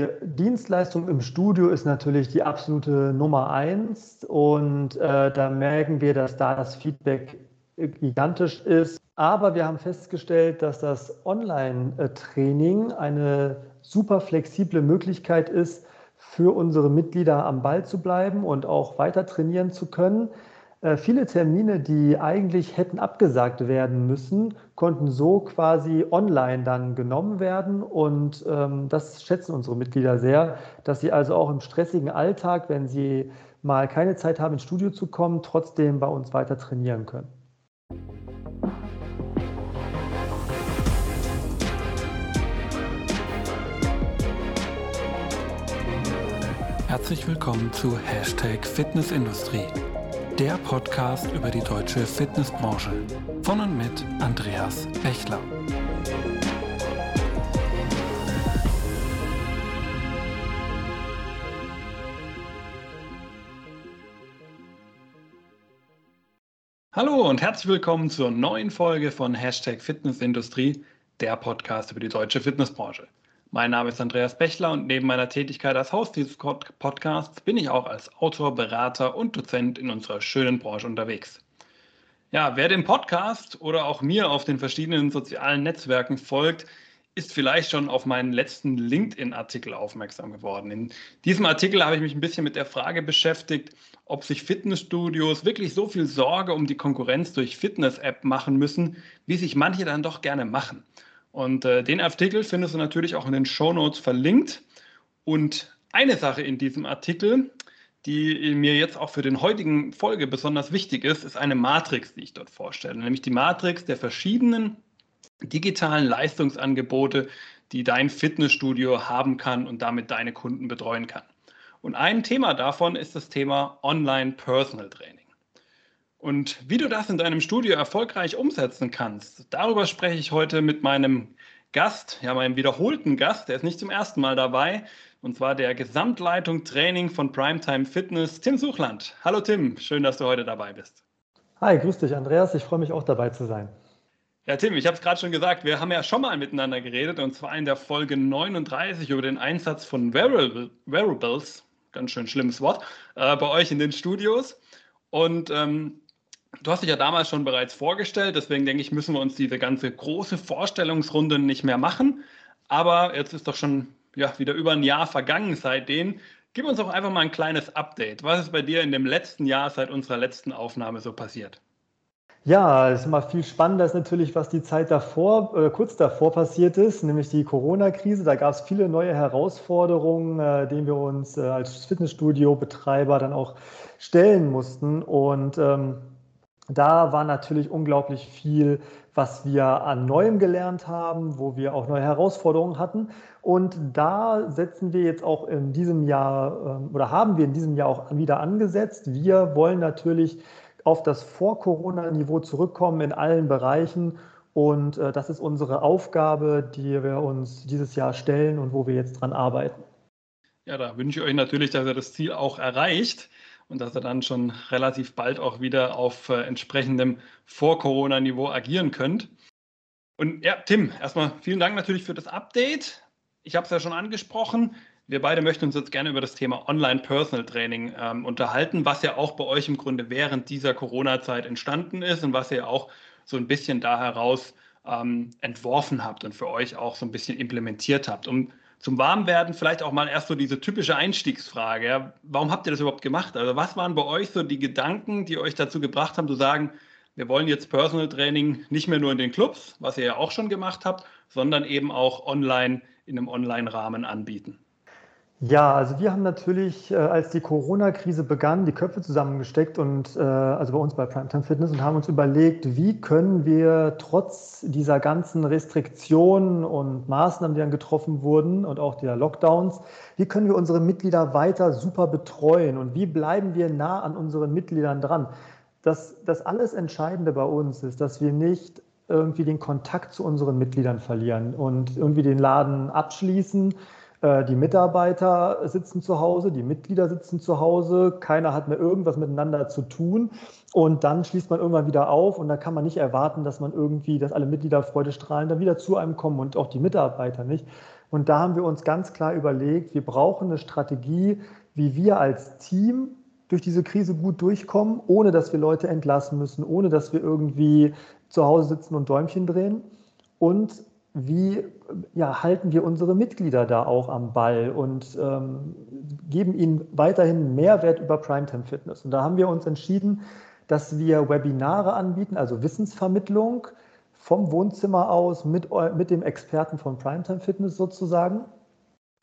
die Dienstleistung im Studio ist natürlich die absolute Nummer eins und äh, da merken wir, dass da das Feedback gigantisch ist. Aber wir haben festgestellt, dass das Online-Training eine super flexible Möglichkeit ist, für unsere Mitglieder am Ball zu bleiben und auch weiter trainieren zu können. Äh, viele Termine, die eigentlich hätten abgesagt werden müssen, konnten so quasi online dann genommen werden. Und ähm, das schätzen unsere Mitglieder sehr, dass sie also auch im stressigen Alltag, wenn sie mal keine Zeit haben, ins Studio zu kommen, trotzdem bei uns weiter trainieren können. Herzlich willkommen zu Hashtag Fitnessindustrie der Podcast über die deutsche Fitnessbranche. Von und mit Andreas Bechler. Hallo und herzlich willkommen zur neuen Folge von Hashtag Fitnessindustrie, der Podcast über die deutsche Fitnessbranche. Mein Name ist Andreas Bechler und neben meiner Tätigkeit als Host dieses Podcasts bin ich auch als Autor, Berater und Dozent in unserer schönen Branche unterwegs. Ja, wer dem Podcast oder auch mir auf den verschiedenen sozialen Netzwerken folgt, ist vielleicht schon auf meinen letzten LinkedIn-Artikel aufmerksam geworden. In diesem Artikel habe ich mich ein bisschen mit der Frage beschäftigt, ob sich Fitnessstudios wirklich so viel Sorge um die Konkurrenz durch Fitness-App machen müssen, wie sich manche dann doch gerne machen. Und äh, den Artikel findest du natürlich auch in den Show Notes verlinkt. Und eine Sache in diesem Artikel, die mir jetzt auch für den heutigen Folge besonders wichtig ist, ist eine Matrix, die ich dort vorstelle, nämlich die Matrix der verschiedenen digitalen Leistungsangebote, die dein Fitnessstudio haben kann und damit deine Kunden betreuen kann. Und ein Thema davon ist das Thema Online Personal Training. Und wie du das in deinem Studio erfolgreich umsetzen kannst, darüber spreche ich heute mit meinem Gast, ja, meinem wiederholten Gast, der ist nicht zum ersten Mal dabei, und zwar der Gesamtleitung Training von Primetime Fitness, Tim Suchland. Hallo Tim, schön, dass du heute dabei bist. Hi, grüß dich, Andreas. Ich freue mich auch dabei zu sein. Ja, Tim, ich habe es gerade schon gesagt, wir haben ja schon mal miteinander geredet, und zwar in der Folge 39 über den Einsatz von Wearables, ganz schön schlimmes Wort, äh, bei euch in den Studios. Und ähm, Du hast dich ja damals schon bereits vorgestellt, deswegen denke ich, müssen wir uns diese ganze große Vorstellungsrunde nicht mehr machen. Aber jetzt ist doch schon ja, wieder über ein Jahr vergangen seitdem. Gib uns doch einfach mal ein kleines Update. Was ist bei dir in dem letzten Jahr seit unserer letzten Aufnahme so passiert? Ja, es ist mal viel spannender ist natürlich, was die Zeit davor, äh, kurz davor passiert ist, nämlich die Corona-Krise. Da gab es viele neue Herausforderungen, äh, denen wir uns äh, als Fitnessstudio-Betreiber dann auch stellen mussten. Und ähm, da war natürlich unglaublich viel, was wir an Neuem gelernt haben, wo wir auch neue Herausforderungen hatten. Und da setzen wir jetzt auch in diesem Jahr ähm, oder haben wir in diesem Jahr auch wieder angesetzt. Wir wollen natürlich auf das Vor-Corona-Niveau zurückkommen in allen Bereichen. Und äh, das ist unsere Aufgabe, die wir uns dieses Jahr stellen und wo wir jetzt dran arbeiten. Ja, da wünsche ich euch natürlich, dass ihr das Ziel auch erreicht und dass ihr dann schon relativ bald auch wieder auf äh, entsprechendem Vor-Corona-Niveau agieren könnt. Und ja, Tim, erstmal vielen Dank natürlich für das Update. Ich habe es ja schon angesprochen. Wir beide möchten uns jetzt gerne über das Thema Online-Personal-Training ähm, unterhalten, was ja auch bei euch im Grunde während dieser Corona-Zeit entstanden ist und was ihr auch so ein bisschen da heraus ähm, entworfen habt und für euch auch so ein bisschen implementiert habt. Um zum Warmwerden vielleicht auch mal erst so diese typische Einstiegsfrage. Ja, warum habt ihr das überhaupt gemacht? Also was waren bei euch so die Gedanken, die euch dazu gebracht haben zu sagen, wir wollen jetzt Personal Training nicht mehr nur in den Clubs, was ihr ja auch schon gemacht habt, sondern eben auch online in einem Online-Rahmen anbieten? Ja, also wir haben natürlich, äh, als die Corona-Krise begann, die Köpfe zusammengesteckt und äh, also bei uns bei Primetime Fitness und haben uns überlegt, wie können wir trotz dieser ganzen Restriktionen und Maßnahmen, die dann getroffen wurden und auch der Lockdowns, wie können wir unsere Mitglieder weiter super betreuen und wie bleiben wir nah an unseren Mitgliedern dran? Das, das alles Entscheidende bei uns ist, dass wir nicht irgendwie den Kontakt zu unseren Mitgliedern verlieren und irgendwie den Laden abschließen die Mitarbeiter sitzen zu Hause, die Mitglieder sitzen zu Hause, keiner hat mehr irgendwas miteinander zu tun. Und dann schließt man irgendwann wieder auf und da kann man nicht erwarten, dass man irgendwie, dass alle Mitglieder freudestrahlend dann wieder zu einem kommen und auch die Mitarbeiter nicht. Und da haben wir uns ganz klar überlegt, wir brauchen eine Strategie, wie wir als Team durch diese Krise gut durchkommen, ohne dass wir Leute entlassen müssen, ohne dass wir irgendwie zu Hause sitzen und Däumchen drehen. Und wie ja, halten wir unsere Mitglieder da auch am Ball und ähm, geben ihnen weiterhin Mehrwert über Primetime Fitness. Und da haben wir uns entschieden, dass wir Webinare anbieten, also Wissensvermittlung vom Wohnzimmer aus mit, mit dem Experten von Primetime Fitness sozusagen.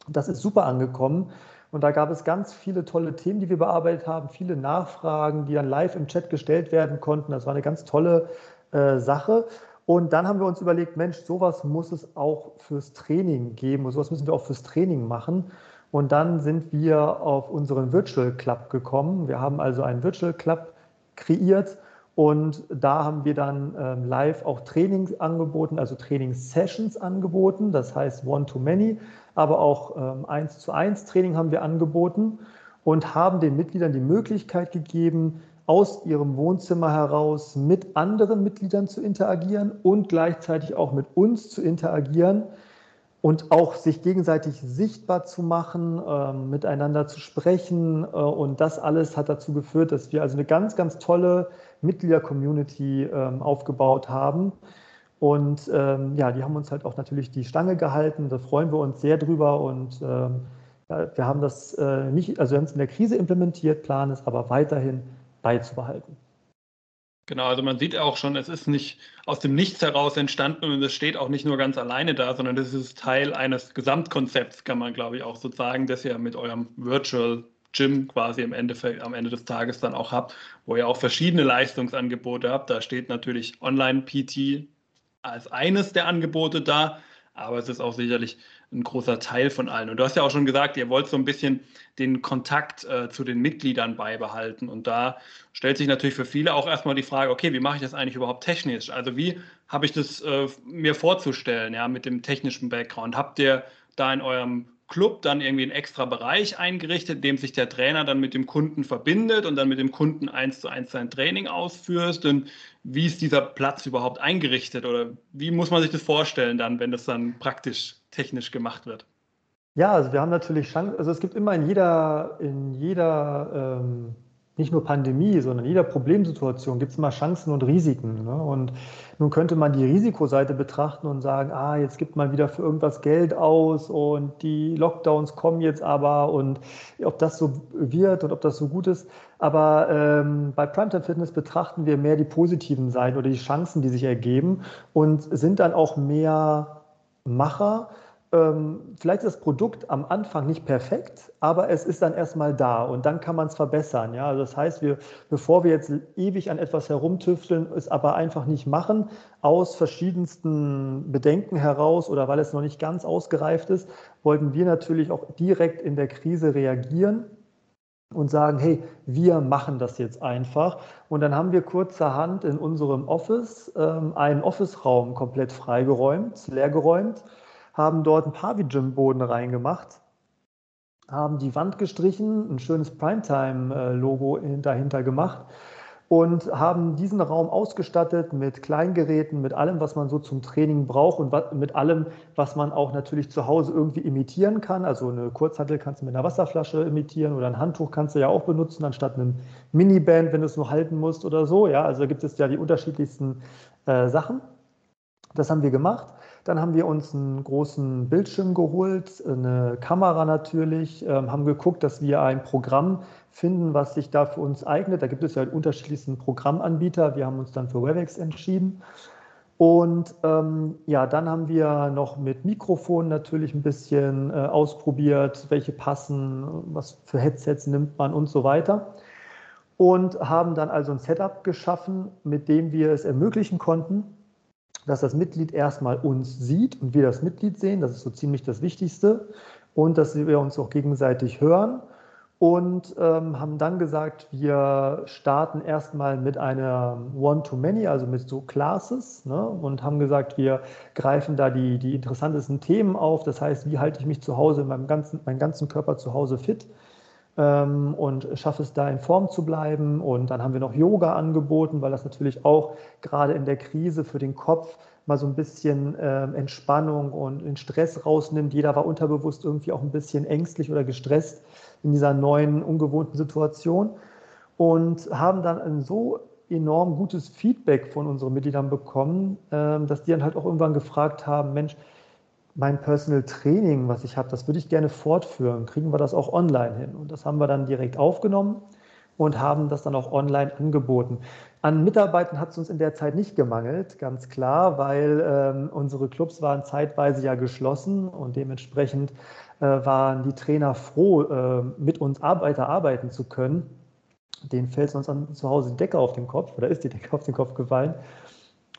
Das ist super angekommen. Und da gab es ganz viele tolle Themen, die wir bearbeitet haben, viele Nachfragen, die dann live im Chat gestellt werden konnten. Das war eine ganz tolle äh, Sache. Und dann haben wir uns überlegt, Mensch, sowas muss es auch fürs Training geben und sowas müssen wir auch fürs Training machen. Und dann sind wir auf unseren Virtual Club gekommen. Wir haben also einen Virtual Club kreiert und da haben wir dann ähm, live auch Trainings angeboten, also Trainingssessions angeboten, das heißt One-to-Many, aber auch eins zu eins Training haben wir angeboten und haben den Mitgliedern die Möglichkeit gegeben, aus ihrem Wohnzimmer heraus mit anderen Mitgliedern zu interagieren und gleichzeitig auch mit uns zu interagieren und auch sich gegenseitig sichtbar zu machen, äh, miteinander zu sprechen. Äh, und das alles hat dazu geführt, dass wir also eine ganz, ganz tolle Mitglieder-Community äh, aufgebaut haben. Und ähm, ja, die haben uns halt auch natürlich die Stange gehalten. Da freuen wir uns sehr drüber. Und ähm, wir haben das äh, nicht, also wir haben es in der Krise implementiert, planen es aber weiterhin beizubehalten. Genau, also man sieht auch schon, es ist nicht aus dem Nichts heraus entstanden und es steht auch nicht nur ganz alleine da, sondern das ist Teil eines Gesamtkonzepts, kann man glaube ich auch so sagen, das ihr mit eurem Virtual Gym quasi im Endeffekt am Ende des Tages dann auch habt, wo ihr auch verschiedene Leistungsangebote habt. Da steht natürlich Online-PT als eines der Angebote da, aber es ist auch sicherlich ein großer Teil von allen. Und du hast ja auch schon gesagt, ihr wollt so ein bisschen den Kontakt äh, zu den Mitgliedern beibehalten. Und da stellt sich natürlich für viele auch erstmal die Frage, okay, wie mache ich das eigentlich überhaupt technisch? Also wie habe ich das äh, mir vorzustellen, ja, mit dem technischen Background? Habt ihr da in eurem Club dann irgendwie einen extra Bereich eingerichtet, in dem sich der Trainer dann mit dem Kunden verbindet und dann mit dem Kunden eins zu eins sein Training ausführt. Und wie ist dieser Platz überhaupt eingerichtet oder wie muss man sich das vorstellen dann, wenn das dann praktisch technisch gemacht wird? Ja, also wir haben natürlich Chancen, also es gibt immer in jeder, in jeder ähm, nicht nur Pandemie, sondern in jeder Problemsituation gibt es immer Chancen und Risiken. Ne? Und nun könnte man die Risikoseite betrachten und sagen, ah, jetzt gibt man wieder für irgendwas Geld aus und die Lockdowns kommen jetzt aber und ob das so wird und ob das so gut ist. Aber ähm, bei Primetime Fitness betrachten wir mehr die positiven Seiten oder die Chancen, die sich ergeben und sind dann auch mehr Macher vielleicht ist das Produkt am Anfang nicht perfekt, aber es ist dann erstmal da und dann kann man es verbessern. Ja? Also das heißt, wir, bevor wir jetzt ewig an etwas herumtüfteln, es aber einfach nicht machen, aus verschiedensten Bedenken heraus oder weil es noch nicht ganz ausgereift ist, wollten wir natürlich auch direkt in der Krise reagieren und sagen, hey, wir machen das jetzt einfach. Und dann haben wir kurzerhand in unserem Office ähm, einen Office-Raum komplett freigeräumt, leergeräumt haben dort ein Pavi-Gym-Boden reingemacht, haben die Wand gestrichen, ein schönes Primetime-Logo dahinter gemacht und haben diesen Raum ausgestattet mit Kleingeräten, mit allem, was man so zum Training braucht und mit allem, was man auch natürlich zu Hause irgendwie imitieren kann. Also eine Kurzhantel kannst du mit einer Wasserflasche imitieren oder ein Handtuch kannst du ja auch benutzen, anstatt einem Miniband, wenn du es nur halten musst oder so. Ja, also gibt es ja die unterschiedlichsten äh, Sachen. Das haben wir gemacht dann haben wir uns einen großen Bildschirm geholt, eine Kamera natürlich, ähm, haben geguckt, dass wir ein Programm finden, was sich da für uns eignet. Da gibt es ja unterschiedlichsten Programmanbieter. Wir haben uns dann für WebEx entschieden. Und ähm, ja, dann haben wir noch mit Mikrofon natürlich ein bisschen äh, ausprobiert, welche passen, was für Headsets nimmt man und so weiter. Und haben dann also ein Setup geschaffen, mit dem wir es ermöglichen konnten, dass das Mitglied erstmal uns sieht und wir das Mitglied sehen. Das ist so ziemlich das Wichtigste. Und dass wir uns auch gegenseitig hören. Und ähm, haben dann gesagt, wir starten erstmal mit einer One-to-Many, also mit so Classes. Ne? Und haben gesagt, wir greifen da die, die interessantesten Themen auf. Das heißt, wie halte ich mich zu Hause, in meinem ganzen, meinen ganzen Körper zu Hause fit? Ähm, und schaffe es da in Form zu bleiben. Und dann haben wir noch Yoga angeboten, weil das natürlich auch gerade in der Krise für den Kopf mal so ein bisschen äh, Entspannung und den Stress rausnimmt. Jeder war unterbewusst irgendwie auch ein bisschen ängstlich oder gestresst in dieser neuen, ungewohnten Situation und haben dann ein so enorm gutes Feedback von unseren Mitgliedern bekommen, äh, dass die dann halt auch irgendwann gefragt haben, Mensch, mein Personal Training, was ich habe, das würde ich gerne fortführen. Kriegen wir das auch online hin? Und das haben wir dann direkt aufgenommen und haben das dann auch online angeboten. An Mitarbeitern hat es uns in der Zeit nicht gemangelt, ganz klar, weil ähm, unsere Clubs waren zeitweise ja geschlossen und dementsprechend äh, waren die Trainer froh, äh, mit uns Arbeiter arbeiten zu können. Den fällt sonst an, zu Hause die Decke auf den Kopf oder ist die Decke auf den Kopf gefallen.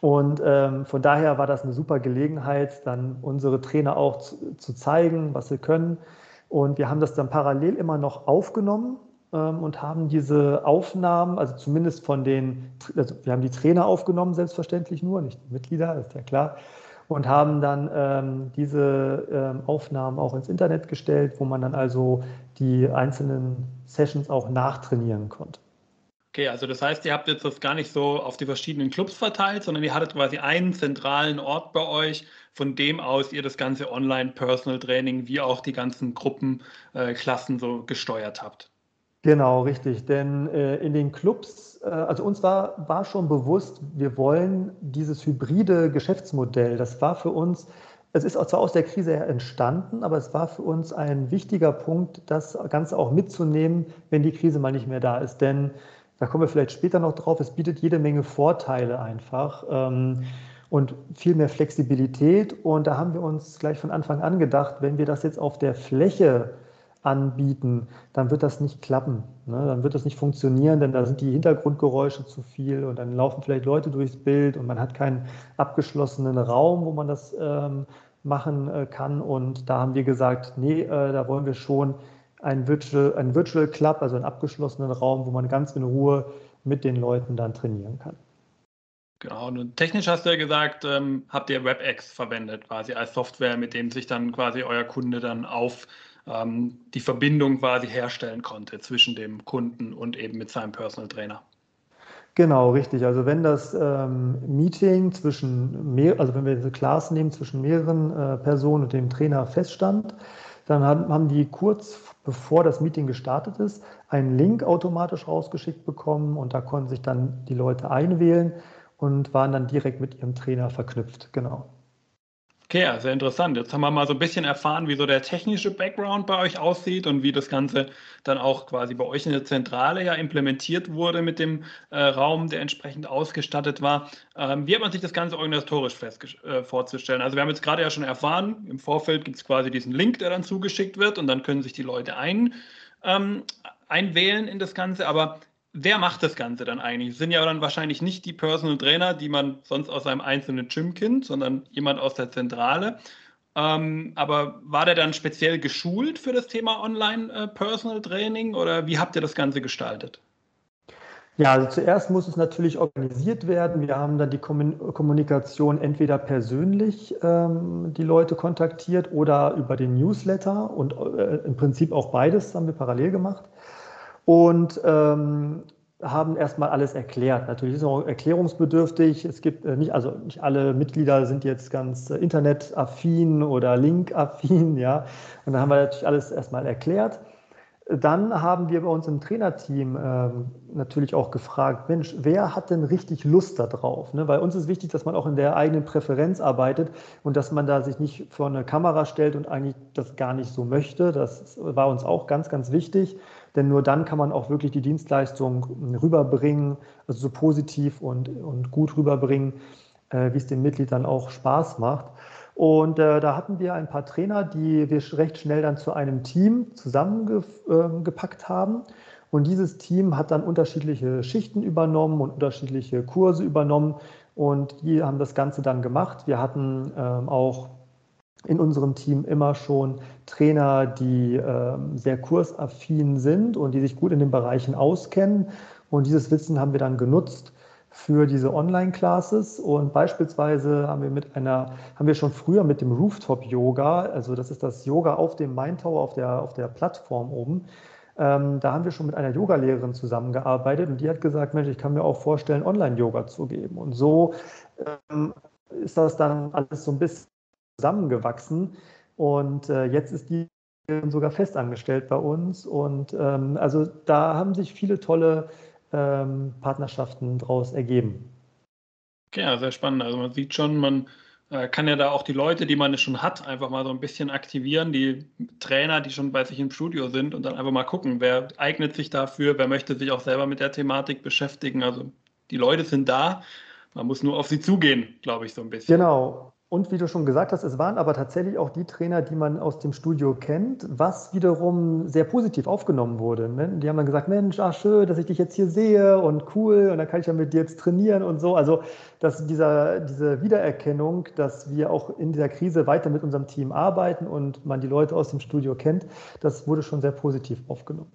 Und ähm, von daher war das eine super Gelegenheit, dann unsere Trainer auch zu, zu, zeigen, was sie können. Und wir haben das dann parallel immer noch aufgenommen ähm, und haben diese Aufnahmen, also zumindest von den, also wir haben die Trainer aufgenommen, selbstverständlich nur, nicht die Mitglieder, ist ja klar, und haben dann ähm, diese ähm, Aufnahmen auch ins Internet gestellt, wo man dann also die einzelnen Sessions auch nachtrainieren konnte. Okay, also das heißt, ihr habt jetzt das gar nicht so auf die verschiedenen Clubs verteilt, sondern ihr hattet quasi einen zentralen Ort bei euch, von dem aus ihr das ganze Online-Personal-Training wie auch die ganzen Gruppenklassen äh, so gesteuert habt. Genau, richtig. Denn äh, in den Clubs, äh, also uns war, war schon bewusst, wir wollen dieses hybride Geschäftsmodell, das war für uns, es ist zwar aus der Krise entstanden, aber es war für uns ein wichtiger Punkt, das Ganze auch mitzunehmen, wenn die Krise mal nicht mehr da ist. Denn da kommen wir vielleicht später noch drauf. Es bietet jede Menge Vorteile einfach ähm, und viel mehr Flexibilität. Und da haben wir uns gleich von Anfang an gedacht, wenn wir das jetzt auf der Fläche anbieten, dann wird das nicht klappen. Ne? Dann wird das nicht funktionieren, denn da sind die Hintergrundgeräusche zu viel und dann laufen vielleicht Leute durchs Bild und man hat keinen abgeschlossenen Raum, wo man das ähm, machen äh, kann. Und da haben wir gesagt, nee, äh, da wollen wir schon ein Virtual, ein Virtual Club, also einen abgeschlossenen Raum, wo man ganz in Ruhe mit den Leuten dann trainieren kann. Genau, und technisch hast du ja gesagt, ähm, habt ihr WebEx verwendet, quasi als Software, mit dem sich dann quasi euer Kunde dann auf ähm, die Verbindung quasi herstellen konnte zwischen dem Kunden und eben mit seinem Personal Trainer. Genau, richtig. Also wenn das ähm, Meeting zwischen mehr, also wenn wir diese Class nehmen zwischen mehreren äh, Personen und dem Trainer feststand, dann haben, die kurz bevor das Meeting gestartet ist, einen Link automatisch rausgeschickt bekommen und da konnten sich dann die Leute einwählen und waren dann direkt mit ihrem Trainer verknüpft. Genau. Okay, ja, sehr interessant. Jetzt haben wir mal so ein bisschen erfahren, wie so der technische Background bei euch aussieht und wie das Ganze dann auch quasi bei euch in der Zentrale ja implementiert wurde mit dem äh, Raum, der entsprechend ausgestattet war. Ähm, wie hat man sich das Ganze organisatorisch äh, vorzustellen? Also wir haben jetzt gerade ja schon erfahren, im Vorfeld gibt es quasi diesen Link, der dann zugeschickt wird und dann können sich die Leute ein, ähm, einwählen in das Ganze. Aber wer macht das Ganze dann eigentlich? Es sind ja dann wahrscheinlich nicht die Personal Trainer, die man sonst aus einem einzelnen Gym kennt, sondern jemand aus der Zentrale. Ähm, aber war der dann speziell geschult für das Thema Online äh, Personal Training oder wie habt ihr das Ganze gestaltet? Ja, also zuerst muss es natürlich organisiert werden. Wir haben dann die Kommunikation entweder persönlich ähm, die Leute kontaktiert oder über den Newsletter und äh, im Prinzip auch beides haben wir parallel gemacht und ähm, haben erstmal alles erklärt. Natürlich ist es auch erklärungsbedürftig. Es gibt äh, nicht, also nicht alle Mitglieder sind jetzt ganz äh, internetaffin oder linkaffin, ja. Und dann haben wir natürlich alles erstmal erklärt. Dann haben wir bei uns im Trainerteam ähm, natürlich auch gefragt, Mensch, wer hat denn richtig Lust darauf? Ne? Weil uns ist wichtig, dass man auch in der eigenen Präferenz arbeitet und dass man da sich nicht vor eine Kamera stellt und eigentlich das gar nicht so möchte. Das war uns auch ganz, ganz wichtig denn nur dann kann man auch wirklich die Dienstleistung rüberbringen, also so positiv und, und gut rüberbringen, äh, wie es dem Mitglied dann auch Spaß macht. Und äh, da hatten wir ein paar Trainer, die wir recht schnell dann zu einem Team zusammengepackt äh, haben. Und dieses Team hat dann unterschiedliche Schichten übernommen und unterschiedliche Kurse übernommen. Und die haben das Ganze dann gemacht. Wir hatten ähm, auch in unserem Team immer schon Trainer, die äh, sehr kursaffin sind und die sich gut in den Bereichen auskennen. Und dieses Wissen haben wir dann genutzt für diese Online-Classes. Und beispielsweise haben wir mit einer, haben wir schon früher mit dem Rooftop-Yoga, also das ist das Yoga auf dem Main Tower, auf der, auf der Plattform oben, ähm, da haben wir schon mit einer Yogalehrerin zusammengearbeitet und die hat gesagt, Mensch, ich kann mir auch vorstellen, Online-Yoga zu geben. Und so ähm, ist das dann alles so ein bisschen zusammengewachsen. Und äh, jetzt ist die sogar festangestellt bei uns. Und ähm, also da haben sich viele tolle ähm, Partnerschaften daraus ergeben. Okay, ja, sehr spannend. Also man sieht schon, man äh, kann ja da auch die Leute, die man schon hat, einfach mal so ein bisschen aktivieren, die Trainer, die schon bei sich im Studio sind und dann einfach mal gucken, wer eignet sich dafür, wer möchte sich auch selber mit der Thematik beschäftigen. Also die Leute sind da, man muss nur auf sie zugehen, glaube ich, so ein bisschen. Genau. Und wie du schon gesagt hast, es waren aber tatsächlich auch die Trainer, die man aus dem Studio kennt, was wiederum sehr positiv aufgenommen wurde. Ne? Die haben dann gesagt, Mensch, ach schön, dass ich dich jetzt hier sehe und cool und dann kann ich ja mit dir jetzt trainieren und so. Also dass dieser, diese Wiedererkennung, dass wir auch in dieser Krise weiter mit unserem Team arbeiten und man die Leute aus dem Studio kennt, das wurde schon sehr positiv aufgenommen.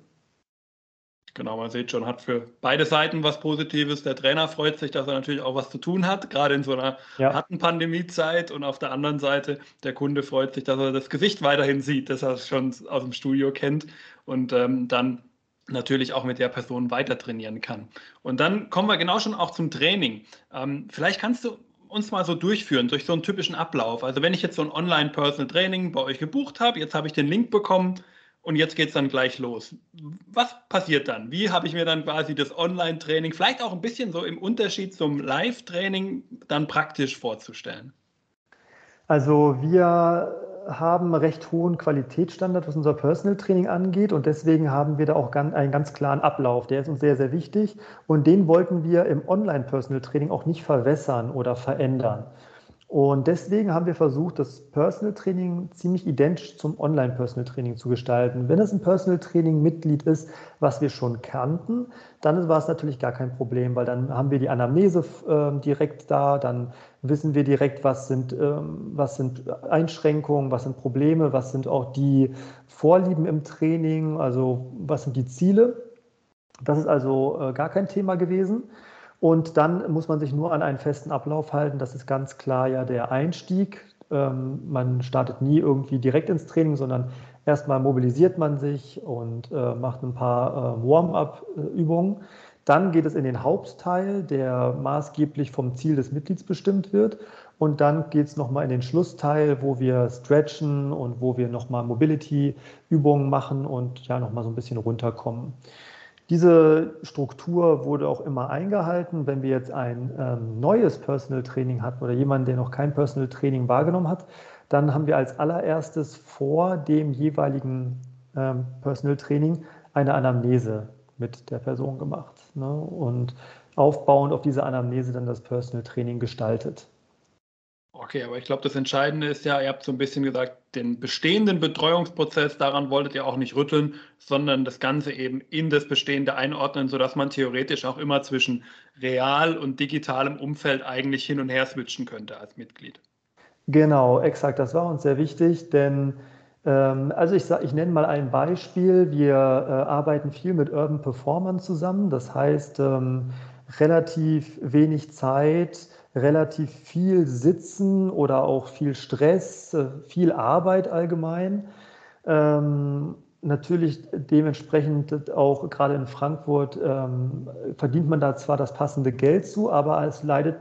Genau, man sieht schon, hat für beide Seiten was Positives. Der Trainer freut sich, dass er natürlich auch was zu tun hat, gerade in so einer ja. harten Pandemiezeit. Und auf der anderen Seite, der Kunde freut sich, dass er das Gesicht weiterhin sieht, dass er es schon aus dem Studio kennt und ähm, dann natürlich auch mit der Person weiter trainieren kann. Und dann kommen wir genau schon auch zum Training. Ähm, vielleicht kannst du uns mal so durchführen durch so einen typischen Ablauf. Also wenn ich jetzt so ein Online-Personal-Training bei euch gebucht habe, jetzt habe ich den Link bekommen, und jetzt geht es dann gleich los. Was passiert dann? Wie habe ich mir dann quasi das Online-Training, vielleicht auch ein bisschen so im Unterschied zum Live-Training, dann praktisch vorzustellen? Also wir haben recht hohen Qualitätsstandard, was unser Personal Training angeht und deswegen haben wir da auch einen ganz klaren Ablauf. Der ist uns sehr, sehr wichtig und den wollten wir im Online Personal Training auch nicht verwässern oder verändern. Und deswegen haben wir versucht, das Personal Training ziemlich identisch zum Online Personal Training zu gestalten. Wenn es ein Personal Training Mitglied ist, was wir schon kannten, dann war es natürlich gar kein Problem, weil dann haben wir die Anamnese äh, direkt da, dann wissen wir direkt, was sind, ähm, was sind Einschränkungen, was sind Probleme, was sind auch die Vorlieben im Training, also was sind die Ziele. Das ist also äh, gar kein Thema gewesen. Und dann muss man sich nur an einen festen Ablauf halten. Das ist ganz klar ja der Einstieg. Ähm, man startet nie irgendwie direkt ins Training, sondern erstmal mobilisiert man sich und äh, macht ein paar äh, Warm-up-Übungen. Dann geht es in den Hauptteil, der maßgeblich vom Ziel des Mitglieds bestimmt wird. Und dann geht es nochmal in den Schlussteil, wo wir stretchen und wo wir nochmal Mobility-Übungen machen und ja nochmal so ein bisschen runterkommen. Diese Struktur wurde auch immer eingehalten. Wenn wir jetzt ein ähm, neues Personal Training hatten oder jemanden, der noch kein Personal Training wahrgenommen hat, dann haben wir als allererstes vor dem jeweiligen ähm, Personal Training eine Anamnese mit der Person gemacht ne? und aufbauend auf diese Anamnese dann das Personal Training gestaltet. Okay, aber ich glaube, das Entscheidende ist ja, ihr habt so ein bisschen gesagt, den bestehenden Betreuungsprozess, daran wolltet ihr auch nicht rütteln, sondern das Ganze eben in das Bestehende einordnen, sodass man theoretisch auch immer zwischen real und digitalem Umfeld eigentlich hin und her switchen könnte als Mitglied. Genau, exakt, das war uns sehr wichtig, denn ähm, also ich, ich nenne mal ein Beispiel. Wir äh, arbeiten viel mit Urban Performern zusammen, das heißt ähm, relativ wenig Zeit relativ viel Sitzen oder auch viel Stress, äh, viel Arbeit allgemein. Ähm, natürlich dementsprechend auch gerade in Frankfurt ähm, verdient man da zwar das passende Geld zu, aber es leidet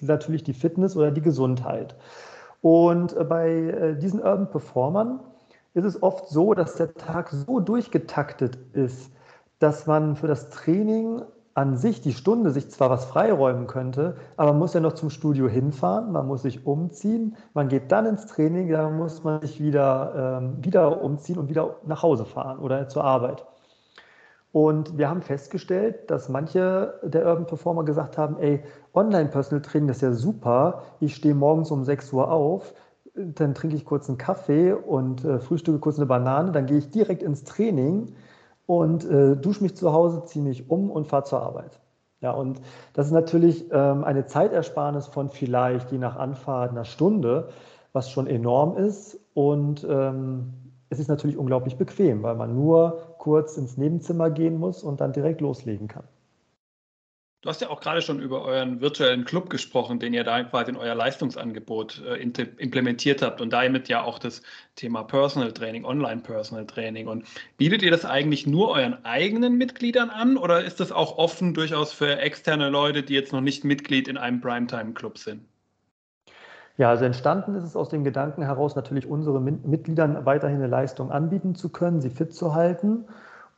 natürlich die Fitness oder die Gesundheit. Und bei äh, diesen Urban Performern ist es oft so, dass der Tag so durchgetaktet ist, dass man für das Training an sich die Stunde sich zwar was freiräumen könnte, aber man muss ja noch zum Studio hinfahren, man muss sich umziehen, man geht dann ins Training, dann muss man sich wieder, ähm, wieder umziehen und wieder nach Hause fahren oder zur Arbeit. Und wir haben festgestellt, dass manche der Urban Performer gesagt haben, ey, Online-Personal Training ist ja super, ich stehe morgens um 6 Uhr auf, dann trinke ich kurz einen Kaffee und äh, frühstücke kurz eine Banane, dann gehe ich direkt ins Training und äh, dusche mich zu Hause, ziehe mich um und fahre zur Arbeit. Ja, und das ist natürlich ähm, eine Zeitersparnis von vielleicht je nach Anfahrt einer Stunde, was schon enorm ist. Und ähm, es ist natürlich unglaublich bequem, weil man nur kurz ins Nebenzimmer gehen muss und dann direkt loslegen kann. Du hast ja auch gerade schon über euren virtuellen Club gesprochen, den ihr da quasi in euer Leistungsangebot äh, implementiert habt und damit ja auch das Thema Personal Training, Online Personal Training. Und bietet ihr das eigentlich nur euren eigenen Mitgliedern an oder ist das auch offen durchaus für externe Leute, die jetzt noch nicht Mitglied in einem Primetime Club sind? Ja, also entstanden ist es aus dem Gedanken heraus, natürlich unsere Mitgliedern weiterhin eine Leistung anbieten zu können, sie fit zu halten.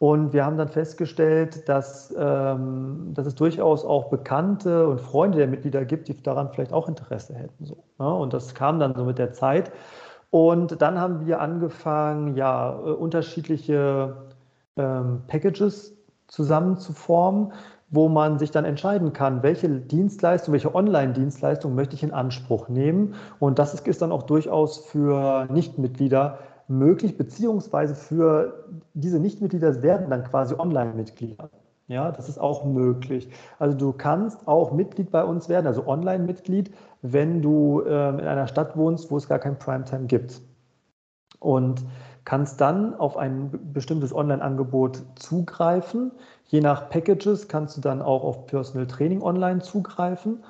Und wir haben dann festgestellt, dass, ähm, dass es durchaus auch Bekannte und Freunde der Mitglieder gibt, die daran vielleicht auch Interesse hätten. So, ne? Und das kam dann so mit der Zeit. Und dann haben wir angefangen, ja, äh, unterschiedliche ähm, Packages zusammenzuformen, wo man sich dann entscheiden kann, welche Dienstleistung, welche Online-Dienstleistung möchte ich in Anspruch nehmen. Und das ist, ist dann auch durchaus für Nichtmitglieder möglich, beziehungsweise für diese Nichtmitglieder werden dann quasi Online-Mitglieder. Ja, das ist auch möglich. Also du kannst auch Mitglied bei uns werden, also Online-Mitglied, wenn du ähm, in einer Stadt wohnst, wo es gar kein Primetime gibt. Und kannst dann auf ein bestimmtes Online-Angebot zugreifen. Je nach Packages kannst du dann auch auf Personal Training online zugreifen.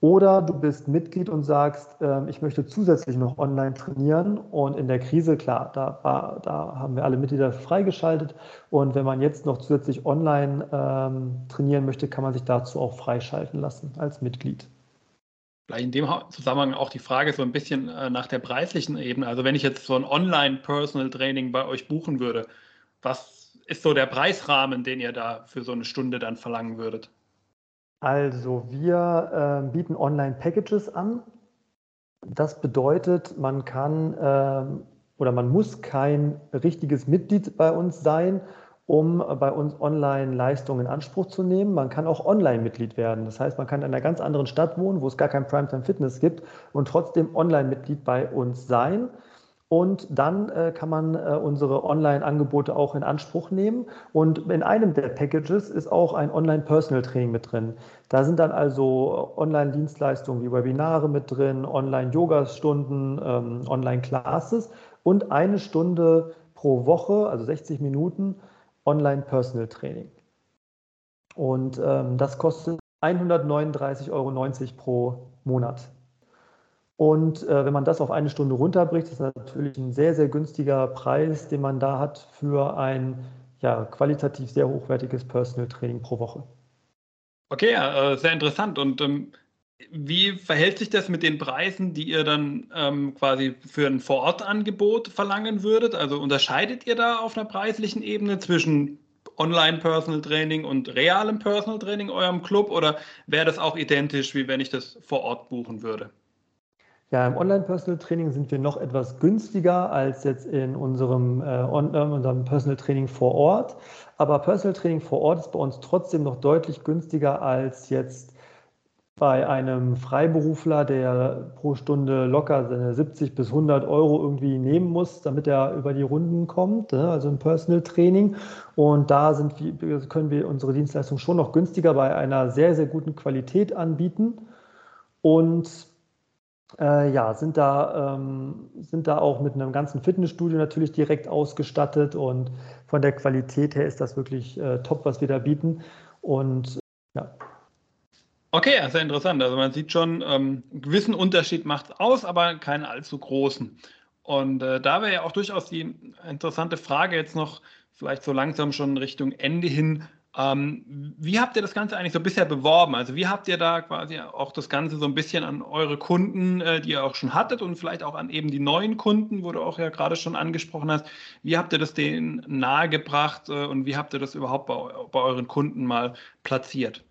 Oder du bist Mitglied und sagst, äh, ich möchte zusätzlich noch online trainieren. Und in der Krise, klar, da, war, da haben wir alle Mitglieder freigeschaltet. Und wenn man jetzt noch zusätzlich online ähm, trainieren möchte, kann man sich dazu auch freischalten lassen als Mitglied. Vielleicht in dem Zusammenhang auch die Frage so ein bisschen äh, nach der preislichen Ebene. Also wenn ich jetzt so ein Online-Personal-Training bei euch buchen würde, was ist so der Preisrahmen, den ihr da für so eine Stunde dann verlangen würdet? Also wir äh, bieten Online-Packages an. Das bedeutet, man kann äh, oder man muss kein richtiges Mitglied bei uns sein, um bei uns Online-Leistungen in Anspruch zu nehmen. Man kann auch Online-Mitglied werden. Das heißt, man kann in einer ganz anderen Stadt wohnen, wo es gar kein Primetime Fitness gibt und trotzdem Online-Mitglied bei uns sein. Und dann äh, kann man äh, unsere Online-Angebote auch in Anspruch nehmen. Und in einem der Packages ist auch ein Online-Personal-Training mit drin. Da sind dann also Online-Dienstleistungen wie Webinare mit drin, Online-Yoga-Stunden, ähm, Online-Classes und eine Stunde pro Woche, also 60 Minuten, Online-Personal-Training. Und ähm, das kostet 139,90 Euro pro Monat. Und äh, wenn man das auf eine Stunde runterbricht, ist das natürlich ein sehr, sehr günstiger Preis, den man da hat für ein ja, qualitativ sehr hochwertiges Personal Training pro Woche. Okay, äh, sehr interessant. Und ähm, wie verhält sich das mit den Preisen, die ihr dann ähm, quasi für ein Vorortangebot verlangen würdet? Also unterscheidet ihr da auf einer preislichen Ebene zwischen Online-Personal Training und realem Personal Training eurem Club oder wäre das auch identisch, wie wenn ich das vor Ort buchen würde? Ja, im Online-Personal Training sind wir noch etwas günstiger als jetzt in unserem, äh, äh, unserem Personal Training vor Ort. Aber Personal Training vor Ort ist bei uns trotzdem noch deutlich günstiger als jetzt bei einem Freiberufler, der pro Stunde locker seine 70 bis 100 Euro irgendwie nehmen muss, damit er über die Runden kommt, ne? also ein Personal Training. Und da sind, können wir unsere Dienstleistung schon noch günstiger bei einer sehr, sehr guten Qualität anbieten. Und äh, ja, sind da, ähm, sind da auch mit einem ganzen Fitnessstudio natürlich direkt ausgestattet und von der Qualität her ist das wirklich äh, top, was wir da bieten. Und ja. Okay, sehr interessant. Also man sieht schon, ähm, einen gewissen Unterschied macht es aus, aber keinen allzu großen. Und äh, da wäre ja auch durchaus die interessante Frage jetzt noch, vielleicht so langsam schon Richtung Ende hin, ähm, wie habt ihr das Ganze eigentlich so bisher beworben? Also wie habt ihr da quasi auch das Ganze so ein bisschen an eure Kunden, äh, die ihr auch schon hattet und vielleicht auch an eben die neuen Kunden, wo du auch ja gerade schon angesprochen hast, wie habt ihr das denen nahegebracht äh, und wie habt ihr das überhaupt bei, bei euren Kunden mal platziert?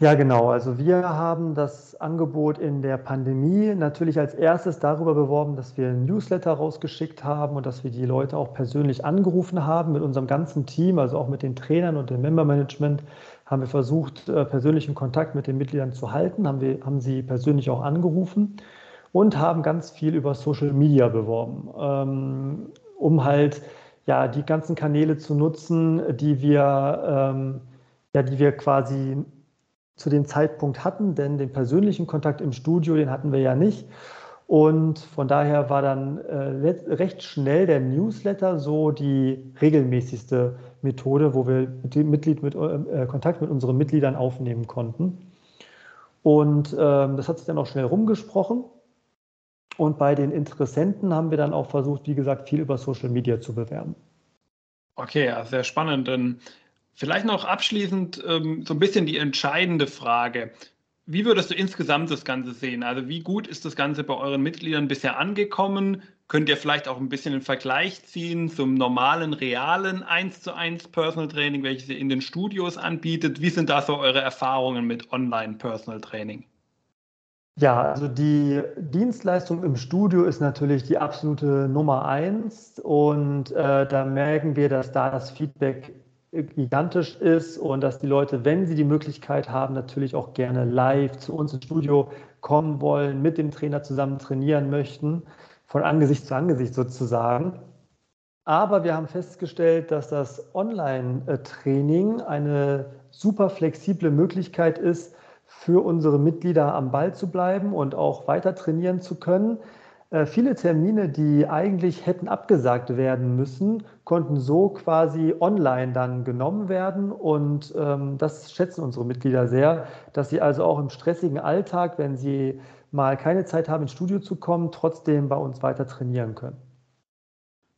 Ja, genau. Also wir haben das Angebot in der Pandemie natürlich als erstes darüber beworben, dass wir ein Newsletter rausgeschickt haben und dass wir die Leute auch persönlich angerufen haben mit unserem ganzen Team, also auch mit den Trainern und dem Member Management haben wir versucht, äh, persönlichen Kontakt mit den Mitgliedern zu halten, haben, wir, haben sie persönlich auch angerufen und haben ganz viel über Social Media beworben, ähm, um halt ja die ganzen Kanäle zu nutzen, die wir ähm, ja, die wir quasi zu dem Zeitpunkt hatten, denn den persönlichen Kontakt im Studio, den hatten wir ja nicht. Und von daher war dann äh, recht schnell der Newsletter so die regelmäßigste Methode, wo wir Mitglied mit, äh, Kontakt mit unseren Mitgliedern aufnehmen konnten. Und ähm, das hat sich dann auch schnell rumgesprochen. Und bei den Interessenten haben wir dann auch versucht, wie gesagt, viel über Social Media zu bewerben. Okay, ja, sehr spannend. Denn Vielleicht noch abschließend ähm, so ein bisschen die entscheidende Frage. Wie würdest du insgesamt das Ganze sehen? Also wie gut ist das Ganze bei euren Mitgliedern bisher angekommen? Könnt ihr vielleicht auch ein bisschen einen Vergleich ziehen zum normalen, realen 1 zu 1 Personal Training, welches ihr in den Studios anbietet? Wie sind da so eure Erfahrungen mit Online Personal Training? Ja, also die Dienstleistung im Studio ist natürlich die absolute Nummer eins und äh, da merken wir, dass da das Feedback gigantisch ist und dass die Leute, wenn sie die Möglichkeit haben, natürlich auch gerne live zu uns ins Studio kommen wollen, mit dem Trainer zusammen trainieren möchten, von Angesicht zu Angesicht sozusagen. Aber wir haben festgestellt, dass das Online-Training eine super flexible Möglichkeit ist, für unsere Mitglieder am Ball zu bleiben und auch weiter trainieren zu können. Äh, viele Termine, die eigentlich hätten abgesagt werden müssen, konnten so quasi online dann genommen werden. Und ähm, das schätzen unsere Mitglieder sehr, dass sie also auch im stressigen Alltag, wenn sie mal keine Zeit haben, ins Studio zu kommen, trotzdem bei uns weiter trainieren können.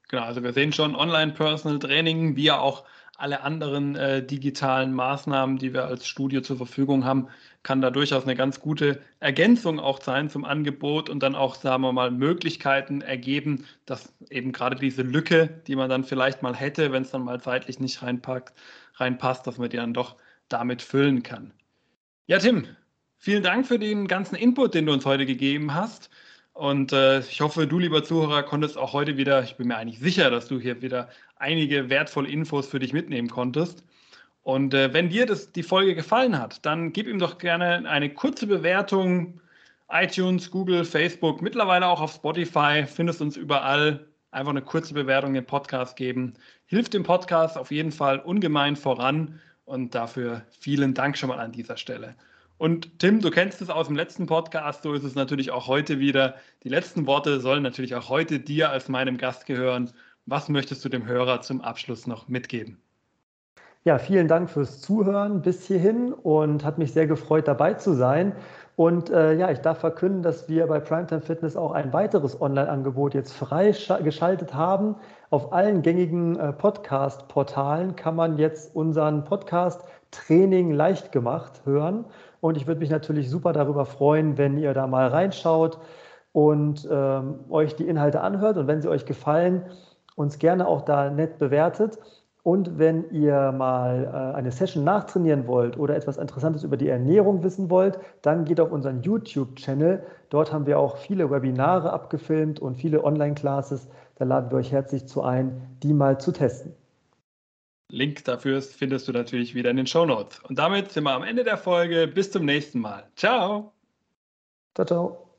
Genau, also wir sehen schon Online-Personal Training, wie ja auch alle anderen äh, digitalen Maßnahmen, die wir als Studio zur Verfügung haben, kann da durchaus eine ganz gute Ergänzung auch sein zum Angebot und dann auch, sagen wir mal, Möglichkeiten ergeben, dass eben gerade diese Lücke, die man dann vielleicht mal hätte, wenn es dann mal zeitlich nicht reinpackt, reinpasst, dass man die dann doch damit füllen kann. Ja, Tim, vielen Dank für den ganzen Input, den du uns heute gegeben hast. Und äh, ich hoffe, du, lieber Zuhörer, konntest auch heute wieder, ich bin mir eigentlich sicher, dass du hier wieder einige wertvolle Infos für dich mitnehmen konntest. Und äh, wenn dir das, die Folge gefallen hat, dann gib ihm doch gerne eine kurze Bewertung. iTunes, Google, Facebook, mittlerweile auch auf Spotify, findest uns überall. Einfach eine kurze Bewertung im Podcast geben. Hilft dem Podcast auf jeden Fall ungemein voran. Und dafür vielen Dank schon mal an dieser Stelle. Und Tim, du kennst es aus dem letzten Podcast, so ist es natürlich auch heute wieder. Die letzten Worte sollen natürlich auch heute dir als meinem Gast gehören. Was möchtest du dem Hörer zum Abschluss noch mitgeben? Ja, vielen Dank fürs Zuhören bis hierhin und hat mich sehr gefreut, dabei zu sein. Und äh, ja, ich darf verkünden, dass wir bei Primetime Fitness auch ein weiteres Online-Angebot jetzt frei geschaltet haben. Auf allen gängigen äh, Podcast-Portalen kann man jetzt unseren Podcast Training leicht gemacht hören. Und ich würde mich natürlich super darüber freuen, wenn ihr da mal reinschaut und ähm, euch die Inhalte anhört. Und wenn sie euch gefallen, uns gerne auch da nett bewertet. Und wenn ihr mal äh, eine Session nachtrainieren wollt oder etwas Interessantes über die Ernährung wissen wollt, dann geht auf unseren YouTube-Channel. Dort haben wir auch viele Webinare abgefilmt und viele Online-Classes. Da laden wir euch herzlich zu ein, die mal zu testen. Link dafür findest du natürlich wieder in den Show Notes. Und damit sind wir am Ende der Folge. Bis zum nächsten Mal. Ciao. Ciao, ciao.